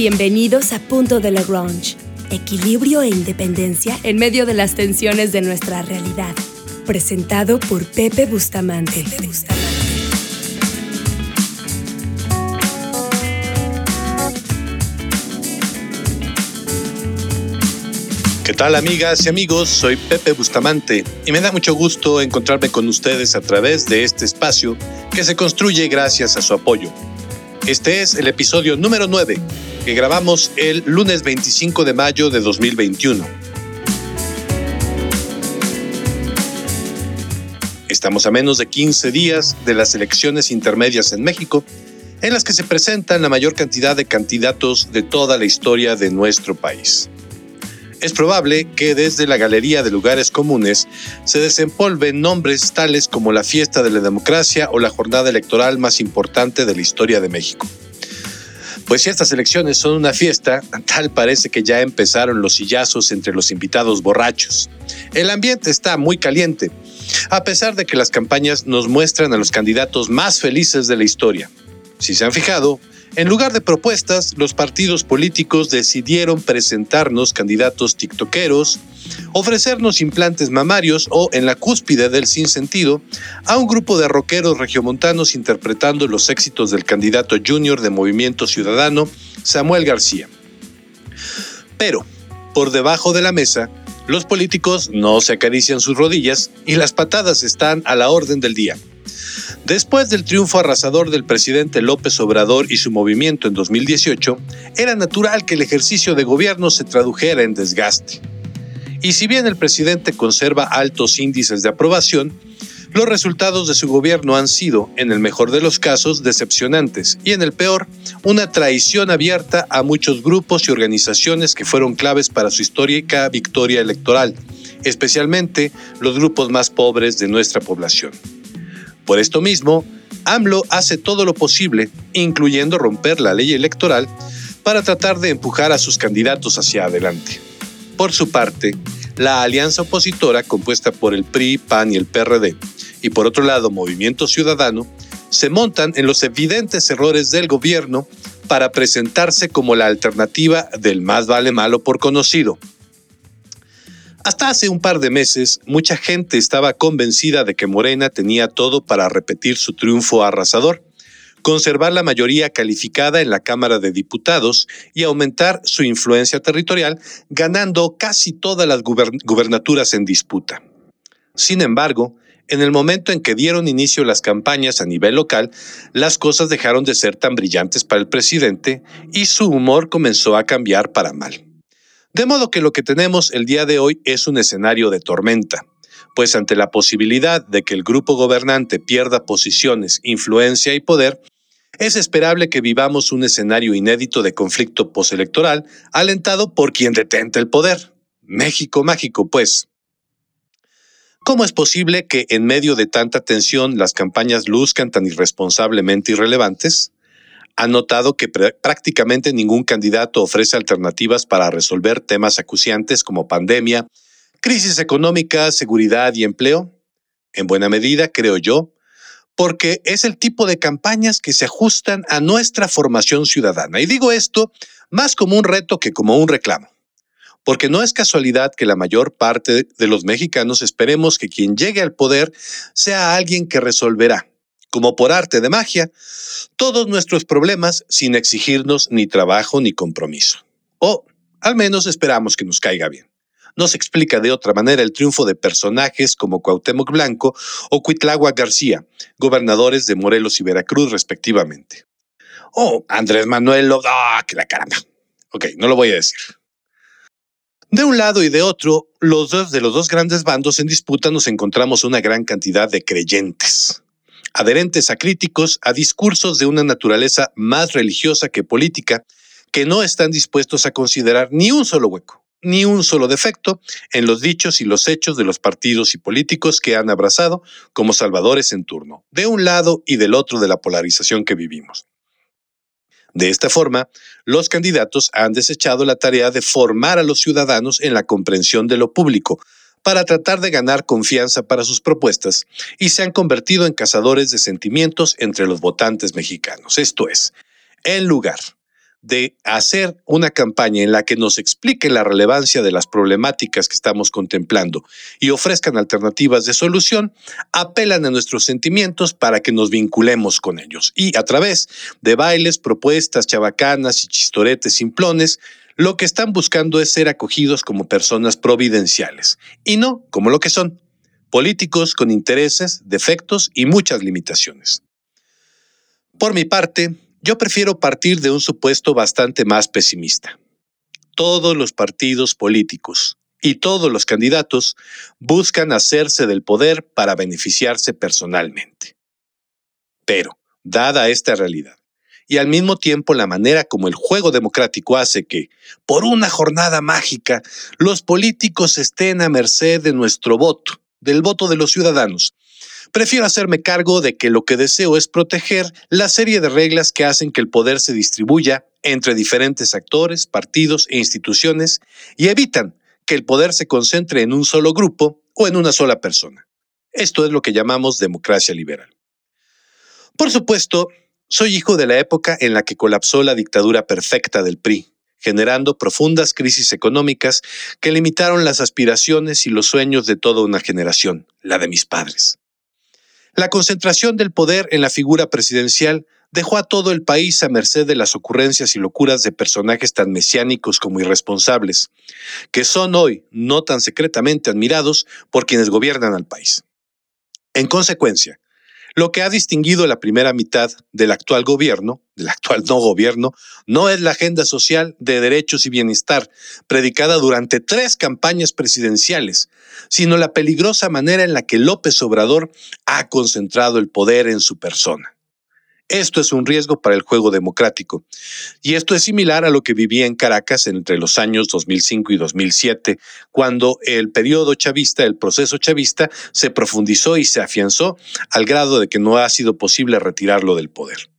Bienvenidos a Punto de Lagrange. Equilibrio e independencia en medio de las tensiones de nuestra realidad. Presentado por Pepe Bustamante. ¿Qué tal amigas y amigos? Soy Pepe Bustamante y me da mucho gusto encontrarme con ustedes a través de este espacio que se construye gracias a su apoyo. Este es el episodio número 9 que grabamos el lunes 25 de mayo de 2021. Estamos a menos de 15 días de las elecciones intermedias en México, en las que se presentan la mayor cantidad de candidatos de toda la historia de nuestro país. Es probable que desde la galería de lugares comunes se desempolven nombres tales como la fiesta de la democracia o la jornada electoral más importante de la historia de México. Pues si estas elecciones son una fiesta, tal parece que ya empezaron los sillazos entre los invitados borrachos. El ambiente está muy caliente, a pesar de que las campañas nos muestran a los candidatos más felices de la historia. Si se han fijado, en lugar de propuestas, los partidos políticos decidieron presentarnos candidatos tiktokeros, ofrecernos implantes mamarios o, en la cúspide del sinsentido, a un grupo de rockeros regiomontanos interpretando los éxitos del candidato junior de Movimiento Ciudadano, Samuel García. Pero, por debajo de la mesa, los políticos no se acarician sus rodillas y las patadas están a la orden del día. Después del triunfo arrasador del presidente López Obrador y su movimiento en 2018, era natural que el ejercicio de gobierno se tradujera en desgaste. Y si bien el presidente conserva altos índices de aprobación, los resultados de su gobierno han sido, en el mejor de los casos, decepcionantes y en el peor, una traición abierta a muchos grupos y organizaciones que fueron claves para su histórica victoria electoral, especialmente los grupos más pobres de nuestra población. Por esto mismo, AMLO hace todo lo posible, incluyendo romper la ley electoral, para tratar de empujar a sus candidatos hacia adelante. Por su parte, la alianza opositora compuesta por el PRI, PAN y el PRD, y por otro lado Movimiento Ciudadano, se montan en los evidentes errores del gobierno para presentarse como la alternativa del más vale malo por conocido, hasta hace un par de meses, mucha gente estaba convencida de que Morena tenía todo para repetir su triunfo arrasador, conservar la mayoría calificada en la Cámara de Diputados y aumentar su influencia territorial, ganando casi todas las gubernaturas en disputa. Sin embargo, en el momento en que dieron inicio las campañas a nivel local, las cosas dejaron de ser tan brillantes para el presidente y su humor comenzó a cambiar para mal. De modo que lo que tenemos el día de hoy es un escenario de tormenta, pues ante la posibilidad de que el grupo gobernante pierda posiciones, influencia y poder, es esperable que vivamos un escenario inédito de conflicto postelectoral alentado por quien detente el poder. México mágico, pues. ¿Cómo es posible que en medio de tanta tensión las campañas luzcan tan irresponsablemente irrelevantes? Ha notado que prácticamente ningún candidato ofrece alternativas para resolver temas acuciantes como pandemia, crisis económica, seguridad y empleo? En buena medida, creo yo, porque es el tipo de campañas que se ajustan a nuestra formación ciudadana. Y digo esto más como un reto que como un reclamo. Porque no es casualidad que la mayor parte de los mexicanos esperemos que quien llegue al poder sea alguien que resolverá, como por arte de magia, todos nuestros problemas sin exigirnos ni trabajo ni compromiso. O al menos esperamos que nos caiga bien. No se explica de otra manera el triunfo de personajes como Cuauhtémoc Blanco o Cuitlagua García, gobernadores de Morelos y Veracruz respectivamente. O Andrés Manuel ¡Ah, que la caramba! Ok, no lo voy a decir. De un lado y de otro, los dos de los dos grandes bandos en disputa nos encontramos una gran cantidad de creyentes, adherentes a críticos a discursos de una naturaleza más religiosa que política, que no están dispuestos a considerar ni un solo hueco, ni un solo defecto en los dichos y los hechos de los partidos y políticos que han abrazado como salvadores en turno, de un lado y del otro de la polarización que vivimos. De esta forma, los candidatos han desechado la tarea de formar a los ciudadanos en la comprensión de lo público, para tratar de ganar confianza para sus propuestas y se han convertido en cazadores de sentimientos entre los votantes mexicanos. Esto es, en lugar de hacer una campaña en la que nos explique la relevancia de las problemáticas que estamos contemplando y ofrezcan alternativas de solución, apelan a nuestros sentimientos para que nos vinculemos con ellos. Y a través de bailes, propuestas, chabacanas y chistoretes simplones, lo que están buscando es ser acogidos como personas providenciales y no como lo que son, políticos con intereses, defectos y muchas limitaciones. Por mi parte, yo prefiero partir de un supuesto bastante más pesimista. Todos los partidos políticos y todos los candidatos buscan hacerse del poder para beneficiarse personalmente. Pero, dada esta realidad, y al mismo tiempo la manera como el juego democrático hace que, por una jornada mágica, los políticos estén a merced de nuestro voto, del voto de los ciudadanos. Prefiero hacerme cargo de que lo que deseo es proteger la serie de reglas que hacen que el poder se distribuya entre diferentes actores, partidos e instituciones y evitan que el poder se concentre en un solo grupo o en una sola persona. Esto es lo que llamamos democracia liberal. Por supuesto, soy hijo de la época en la que colapsó la dictadura perfecta del PRI, generando profundas crisis económicas que limitaron las aspiraciones y los sueños de toda una generación, la de mis padres. La concentración del poder en la figura presidencial dejó a todo el país a merced de las ocurrencias y locuras de personajes tan mesiánicos como irresponsables, que son hoy no tan secretamente admirados por quienes gobiernan al país. En consecuencia, lo que ha distinguido la primera mitad del actual gobierno, del actual no gobierno, no es la agenda social de derechos y bienestar, predicada durante tres campañas presidenciales, sino la peligrosa manera en la que López Obrador ha concentrado el poder en su persona. Esto es un riesgo para el juego democrático. Y esto es similar a lo que vivía en Caracas entre los años 2005 y 2007, cuando el periodo chavista, el proceso chavista, se profundizó y se afianzó al grado de que no ha sido posible retirarlo del poder.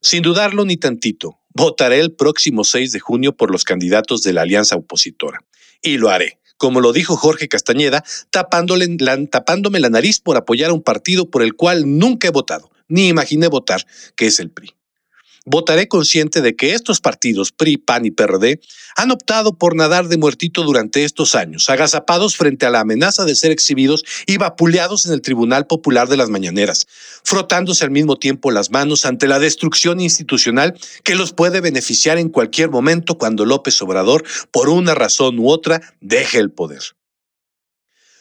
Sin dudarlo ni tantito, votaré el próximo 6 de junio por los candidatos de la alianza opositora. Y lo haré como lo dijo Jorge Castañeda, tapándome la nariz por apoyar a un partido por el cual nunca he votado, ni imaginé votar, que es el PRI. Votaré consciente de que estos partidos, PRI, PAN y PRD, han optado por nadar de muertito durante estos años, agazapados frente a la amenaza de ser exhibidos y vapuleados en el Tribunal Popular de las Mañaneras, frotándose al mismo tiempo las manos ante la destrucción institucional que los puede beneficiar en cualquier momento cuando López Obrador, por una razón u otra, deje el poder.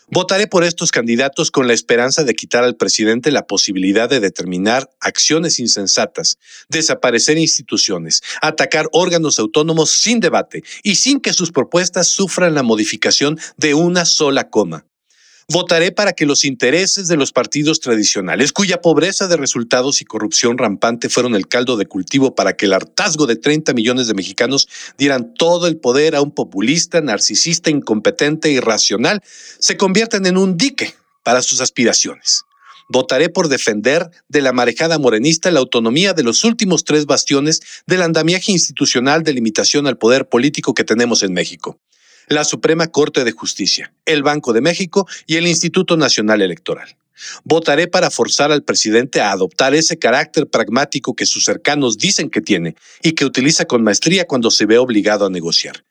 Votaré por estos candidatos con la esperanza de quitar al presidente la posibilidad de determinar acciones insensatas, desaparecer instituciones, atacar órganos autónomos sin debate y sin que sus propuestas sufran la modificación de una sola coma. Votaré para que los intereses de los partidos tradicionales, cuya pobreza de resultados y corrupción rampante fueron el caldo de cultivo para que el hartazgo de 30 millones de mexicanos dieran todo el poder a un populista, narcisista, incompetente irracional, se conviertan en un dique para sus aspiraciones. Votaré por defender de la marejada morenista la autonomía de los últimos tres bastiones del andamiaje institucional de limitación al poder político que tenemos en México la Suprema Corte de Justicia, el Banco de México y el Instituto Nacional Electoral. Votaré para forzar al presidente a adoptar ese carácter pragmático que sus cercanos dicen que tiene y que utiliza con maestría cuando se ve obligado a negociar.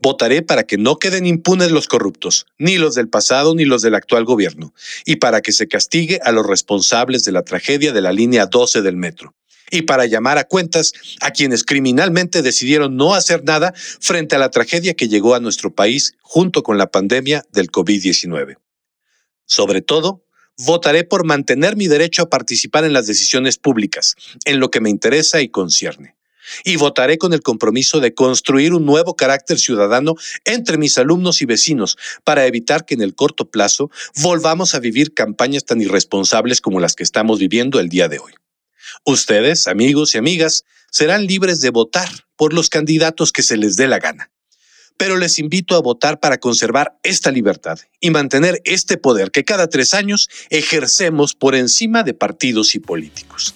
Votaré para que no queden impunes los corruptos, ni los del pasado ni los del actual gobierno, y para que se castigue a los responsables de la tragedia de la línea 12 del metro y para llamar a cuentas a quienes criminalmente decidieron no hacer nada frente a la tragedia que llegó a nuestro país junto con la pandemia del COVID-19. Sobre todo, votaré por mantener mi derecho a participar en las decisiones públicas, en lo que me interesa y concierne. Y votaré con el compromiso de construir un nuevo carácter ciudadano entre mis alumnos y vecinos para evitar que en el corto plazo volvamos a vivir campañas tan irresponsables como las que estamos viviendo el día de hoy. Ustedes, amigos y amigas, serán libres de votar por los candidatos que se les dé la gana. Pero les invito a votar para conservar esta libertad y mantener este poder que cada tres años ejercemos por encima de partidos y políticos.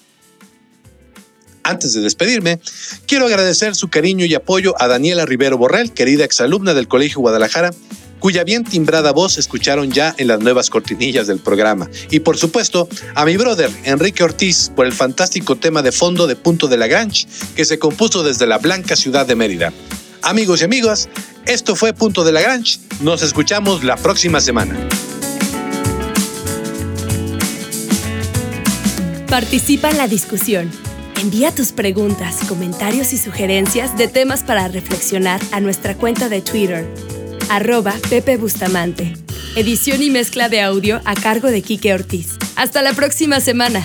Antes de despedirme, quiero agradecer su cariño y apoyo a Daniela Rivero Borrell, querida exalumna del Colegio Guadalajara, cuya bien timbrada voz escucharon ya en las nuevas cortinillas del programa. Y por supuesto, a mi brother Enrique Ortiz por el fantástico tema de fondo de Punto de Lagrange que se compuso desde la blanca ciudad de Mérida. Amigos y amigas, esto fue Punto de Lagrange. Nos escuchamos la próxima semana. Participa en la discusión. Envía tus preguntas, comentarios y sugerencias de temas para reflexionar a nuestra cuenta de Twitter, arroba Pepe Bustamante. Edición y mezcla de audio a cargo de Quique Ortiz. Hasta la próxima semana.